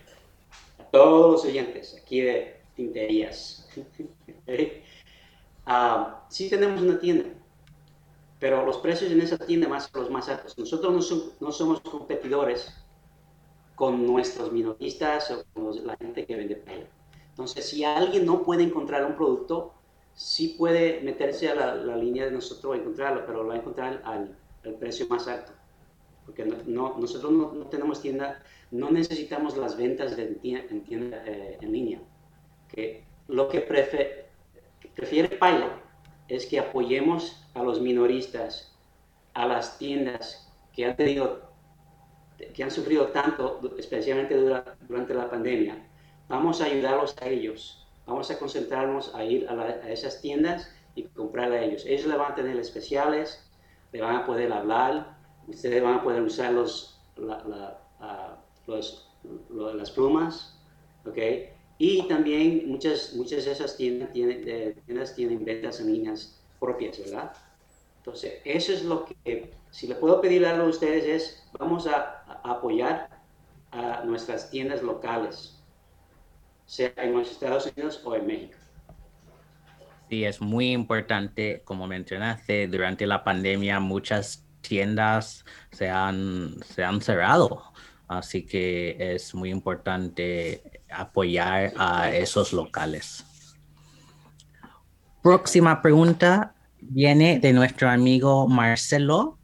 a todos los oyentes aquí de tinterías. Ah, sí tenemos una tienda, pero los precios en esa tienda más los más altos. Nosotros no, no somos competidores con nuestros minoristas o con la gente que vende pelo. Entonces, si alguien no puede encontrar un producto, sí puede meterse a la, línea de nosotros a encontrarlo, pero lo va a encontrar al, precio más alto. Porque no, nosotros no, tenemos tienda, no necesitamos las ventas de tienda, en, tienda, eh, en línea. Que lo que prefiere, prefiere Pilot es que apoyemos a los minoristas, a las tiendas que han tenido que han sufrido tanto, especialmente durante la pandemia, vamos a ayudarlos a ellos. Vamos a concentrarnos a ir a, esas tiendas y comprar a ellos. Ellos le van a tener especiales, le van a poder hablar, ustedes van a poder usar los, las plumas, ¿ok? Y también muchas, muchas de esas tiendas tienen, eh, tiendas tienen ventas en líneas propias, ¿verdad? Entonces, eso es lo que, si le puedo pedir algo a ustedes es, vamos a, apoyar a nuestras tiendas locales, sea en los Estados Unidos o en México.
Sí, es muy importante, como mencionaste, durante la pandemia muchas tiendas se han, se han cerrado, así que es muy importante apoyar a esos locales. Próxima pregunta viene de nuestro amigo Marcelo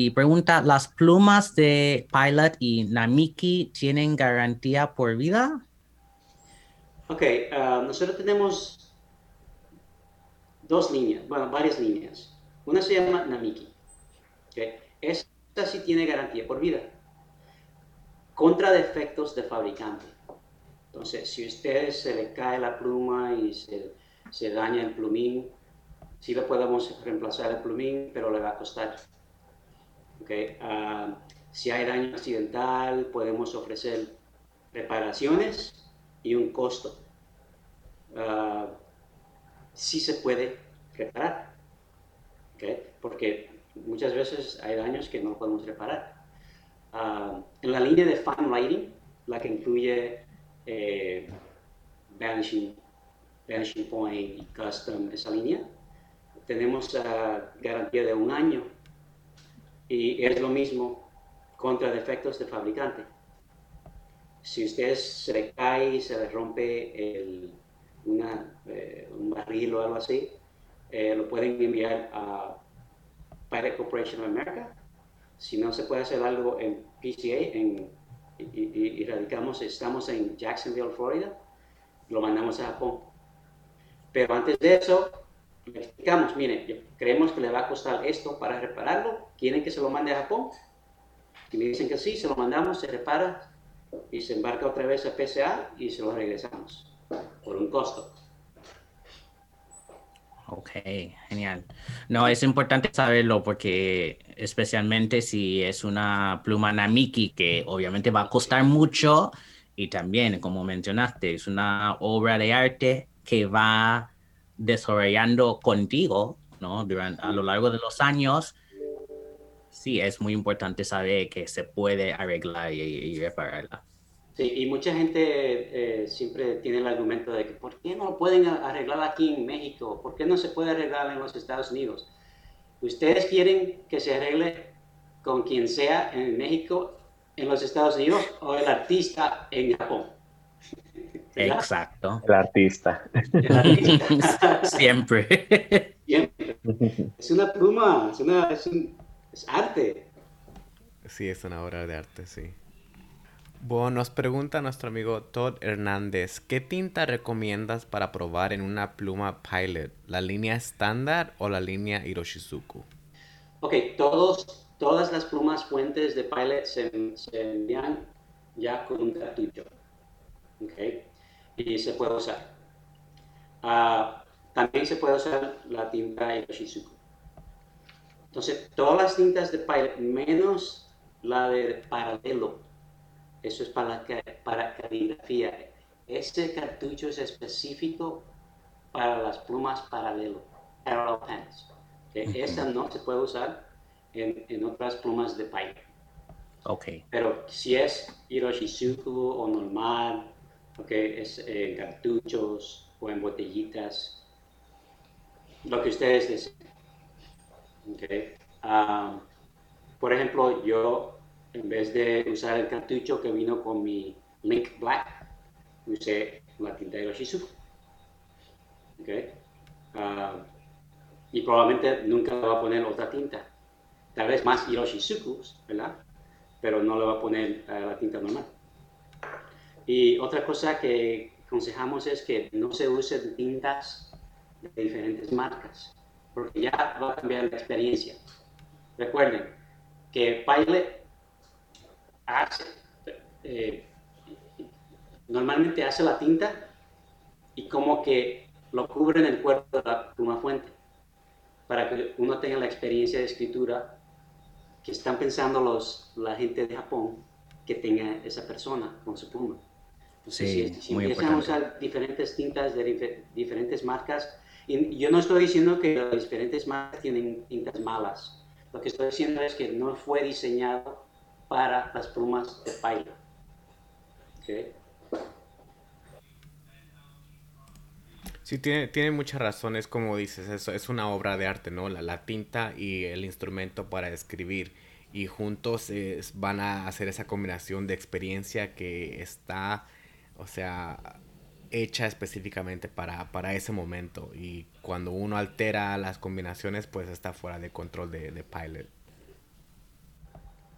y pregunta, ¿las plumas de Pilot y Namiki tienen garantía por vida?
Ok, uh, nosotros tenemos dos líneas, bueno, varias líneas. Una se llama Namiki. Esta sí tiene garantía por vida. Contra defectos de fabricante. Entonces, si a usted se le cae la pluma y se, se daña el plumín, sí le podemos reemplazar el plumín, pero le va a costar. Okay. Uh, si hay daño accidental, podemos ofrecer reparaciones y un costo. Uh, sí se puede reparar, ¿okay? porque muchas veces hay daños que no podemos reparar. Uh, en la línea de fan lighting, la que incluye eh, vanishing, point custom, esa línea, tenemos garantía de un año y es lo mismo contra defectos de fabricante si usted se le cae, se le rompe una, eh, un barril o algo así, eh, lo pueden enviar a Pilot Corporation of America. Si no se puede hacer algo en PCA, en, y, radicamos, estamos en Jacksonville, Florida, lo mandamos a Japón. Pero antes de eso, le explicamos, mire, creemos que le va a costar esto para repararlo, ¿quieren que se lo mande a Japón? Si me dicen que sí, se lo mandamos, se repara, y se embarca otra vez a PSA y se lo regresamos por un costo.
Ok, genial. No, es importante saberlo porque especialmente si es una pluma Namiki que obviamente va a costar mucho y también, como mencionaste, es una obra de arte que va desarrollando contigo, ¿no? Durante, a lo largo de los años sí es muy importante saber que se puede arreglar y, repararla.
Sí, y mucha gente eh, siempre tiene el argumento de que ¿por qué no lo pueden arreglar aquí en México? ¿Por qué no se puede arreglar en los Estados Unidos? ¿Ustedes quieren que se arregle con quien sea en México, en los Estados Unidos o el artista en Japón?
Exacto.
El artista.
El artista.
Siempre.
Siempre. Es una pluma, es, una, es un, es arte.
Sí, es una obra de arte, sí. Bueno, nos pregunta nuestro amigo Todd Hernández, ¿qué tinta recomiendas para probar en una pluma Pilot? ¿La línea estándar o la línea Hiroshizuku?
Ok, todos, todas las plumas fuentes de Pilot se, se envían ya con un cartucho. Ok, y se puede usar. Uh, también se puede usar la tinta Hiroshizuku. Entonces, todas las tintas de Pilot, menos la de paralelo, eso es para, para caligrafía. Este cartucho es específico para las plumas paralelo, parallel pens. Esa no se puede usar en, en otras plumas de Pilot.
Ok.
Pero si es Hiroshizuku o normal, okay, es en cartuchos o en botellitas, lo que ustedes deseen. Okay. Um, por ejemplo, yo en vez de usar el cartucho que vino con mi Link Black, usé la tinta de. Okay. Uh, y probablemente nunca le va a poner otra tinta. Tal vez más Hiroshizuku, ¿verdad? Pero no le va a poner uh, la tinta normal. Y otra cosa que aconsejamos es que no se usen tintas de diferentes marcas, porque ya va a cambiar la experiencia. Recuerden que Pilot hace, eh, normalmente hace la tinta y como que lo cubre en el cuerpo de la pluma fuente, para que uno tenga la experiencia de escritura que están pensando los, la gente de Japón que tenga esa persona con su pluma.
Sí,
si, si empiezan a usar diferentes tintas de diferentes marcas, y yo no estoy diciendo que las diferentes marcas tienen tintas malas, lo que estoy diciendo es que no fue diseñado para las plumas de pilot. ¿ok?
Sí, tiene, tiene muchas razones, como dices, eso es una obra de arte, ¿no? La, la tinta y el instrumento para escribir. Y juntos eh, van a hacer esa combinación de experiencia que está, o sea, hecha específicamente para, para ese momento. Y cuando uno altera las combinaciones, pues está fuera de control de, de Pilot.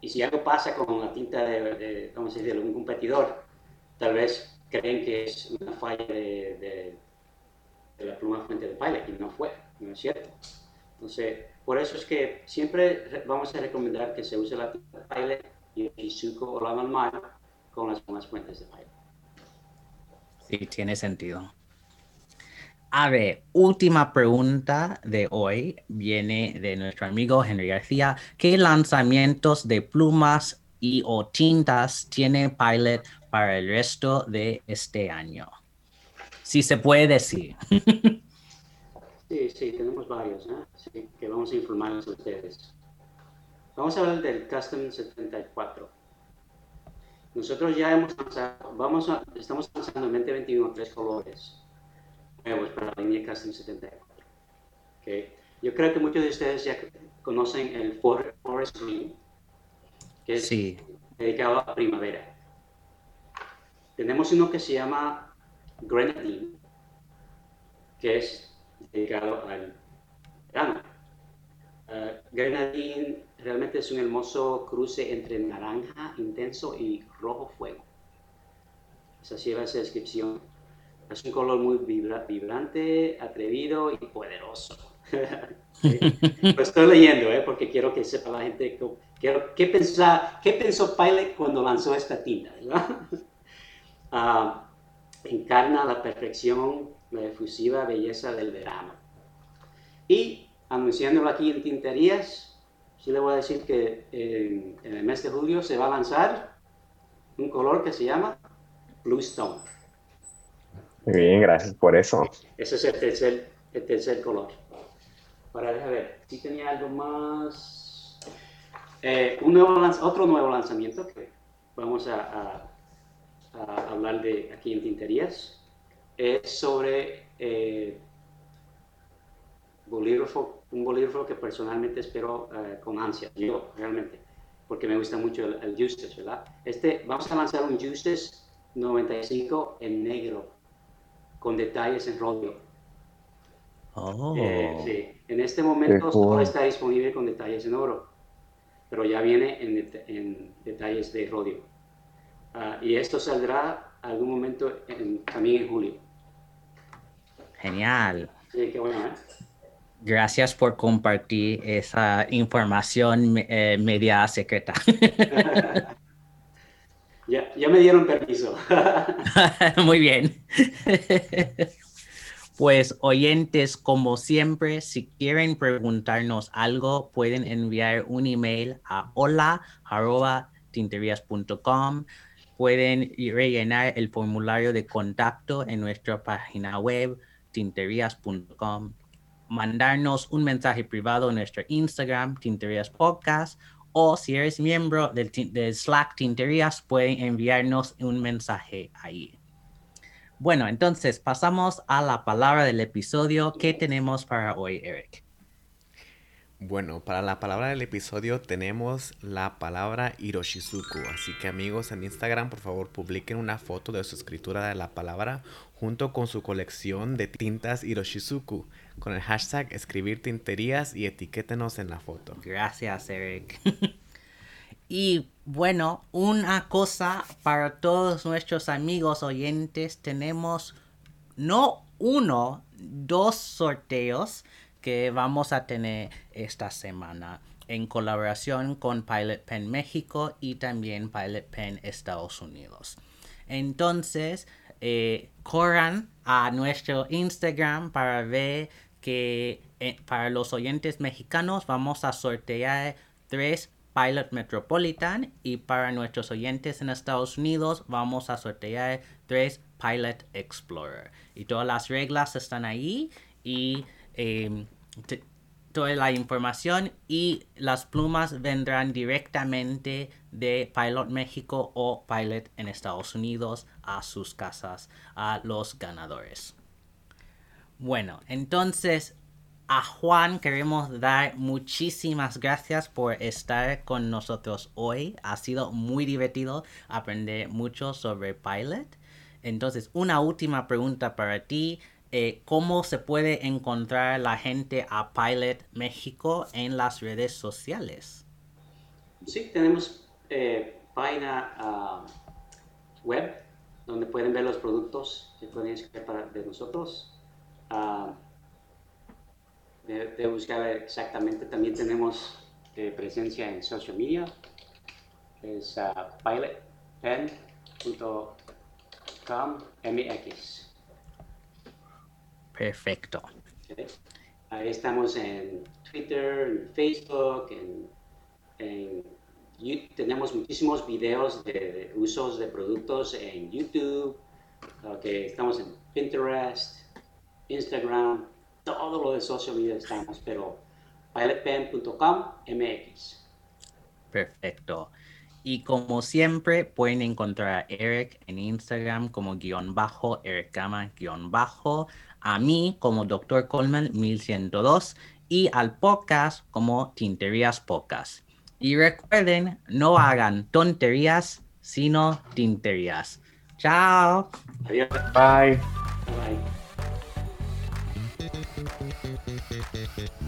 Y si algo pasa con la tinta de, de ¿cómo se dice?, de un competidor, tal vez creen que es una falla de, de, la pluma fuente de Pilot y no fue, no es cierto. Entonces, por eso es que siempre re- vamos a recomendar que se use la tinta de Pilot y el Shizuku o la normal con las plumas fuentes de Pilot.
Sí, tiene sentido. A ver, última pregunta de hoy viene de nuestro amigo Henry García. ¿Qué lanzamientos de plumas y o tintas tiene Pilot para el resto de este año? Si se puede decir.
Sí, sí, tenemos varios, ¿eh? Sí, que vamos a informarles a ustedes. Vamos a hablar del Custom 74. Nosotros ya hemos lanzado, vamos a, estamos lanzando en 2021 tres colores nuevos para la línea Custom 74. ¿ok? Yo creo que muchos de ustedes ya conocen el For- Forest Green, que es
Sí.
dedicado a primavera. Tenemos uno que se llama Grenadine, que es dedicado al verano. Uh, Grenadine realmente es un hermoso cruce entre naranja intenso y rojo fuego. Esa sí es la descripción. Es un color muy vibra- vibrante, atrevido y poderoso. Lo estoy leyendo, ¿eh? porque quiero que sepa la gente qué, pensa- qué pensó Pilot cuando lanzó esta tinta. Ah, encarna la perfección, la efusiva belleza del verano. Y anunciándolo aquí en Tinterías, sí le voy a decir que en, en el mes de julio se va a lanzar un color que se llama Blue Stone.
Muy bien, gracias por eso.
Ese es el tercer, el tercer color. Para ver, si tenía algo más. Eh, un nuevo otro nuevo lanzamiento que vamos a, a- a hablar de aquí en Tinterías es sobre eh, bolígrafo, un bolígrafo que personalmente espero eh, con ansia, yo realmente, porque me gusta mucho el, el Justice, ¿verdad? Este, vamos a lanzar un Justice 95 en negro, con detalles en rodio.
Oh.
Eh, sí. En este momento
Qué
solo
cool.
está disponible con detalles en oro, pero ya viene en, det- en detalles de rodio. Ah, y esto saldrá algún momento en- también en julio.
Genial.
Sí, qué bueno, ¿eh?
Gracias por compartir esa información eh, media secreta.
Ya, ya me dieron permiso.
Muy bien. Pues oyentes, como siempre, si quieren preguntarnos algo, pueden enviar un email a hola.tinterias.com. Pueden rellenar el formulario de contacto en nuestra página web tinterias.com. Mandarnos un mensaje privado en nuestro Instagram, Tinterias Podcast, o si eres miembro del, del Slack Tinterías, pueden enviarnos un mensaje ahí. Bueno, entonces pasamos a la palabra del episodio. ¿Qué tenemos para hoy, Eric?
Bueno, para la palabra del episodio tenemos la palabra Hiroshizuku. Así que amigos en Instagram, por favor, publiquen una foto de su escritura de la palabra junto con su colección de tintas Hiroshizuku con el hashtag escribir tinterías y etiquétenos en la foto.
Gracias, Eric. y bueno, una cosa para todos nuestros amigos oyentes, tenemos no uno, dos sorteos que vamos a tener esta semana en colaboración con Pilot Pen México y también Pilot Pen Estados Unidos. Entonces, eh, corran a nuestro Instagram para ver que eh, para los oyentes mexicanos vamos a sortear tres Pilot Metropolitan y para nuestros oyentes en Estados Unidos vamos a sortear tres Pilot Explorer. Y todas las reglas están ahí y te- toda la información y las plumas vendrán directamente de Pilot México o Pilot en Estados Unidos a sus casas, a los ganadores. Bueno, entonces a Juan queremos dar muchísimas gracias por estar con nosotros hoy. Ha sido muy divertido aprender mucho sobre Pilot. Entonces, una última pregunta para ti. Eh, ¿Cómo se puede encontrar la gente a Pilot México en las redes sociales?
Sí, tenemos eh, página ah, web donde pueden ver los productos que pueden escribir de nosotros. Uh, de, buscar exactamente. También tenemos eh, presencia en social media. Es uh, pilotpen.com mx.
Perfecto.
Ahí estamos en Twitter, en Facebook, tenemos muchísimos videos de, usos de productos en YouTube. Okay, estamos en Pinterest, Instagram, todo lo de social media estamos, pero pilotpen.com MX.
Perfecto. Y como siempre, pueden encontrar a Eric en Instagram como guion bajo, Eric Gama guion bajo, a mí como Dr. Coleman 1102 y al podcast como Tinterías Podcast. Y recuerden, no hagan tonterías, sino tinterías. Chao.
Adiós.
Bye.
Bye. Thank you.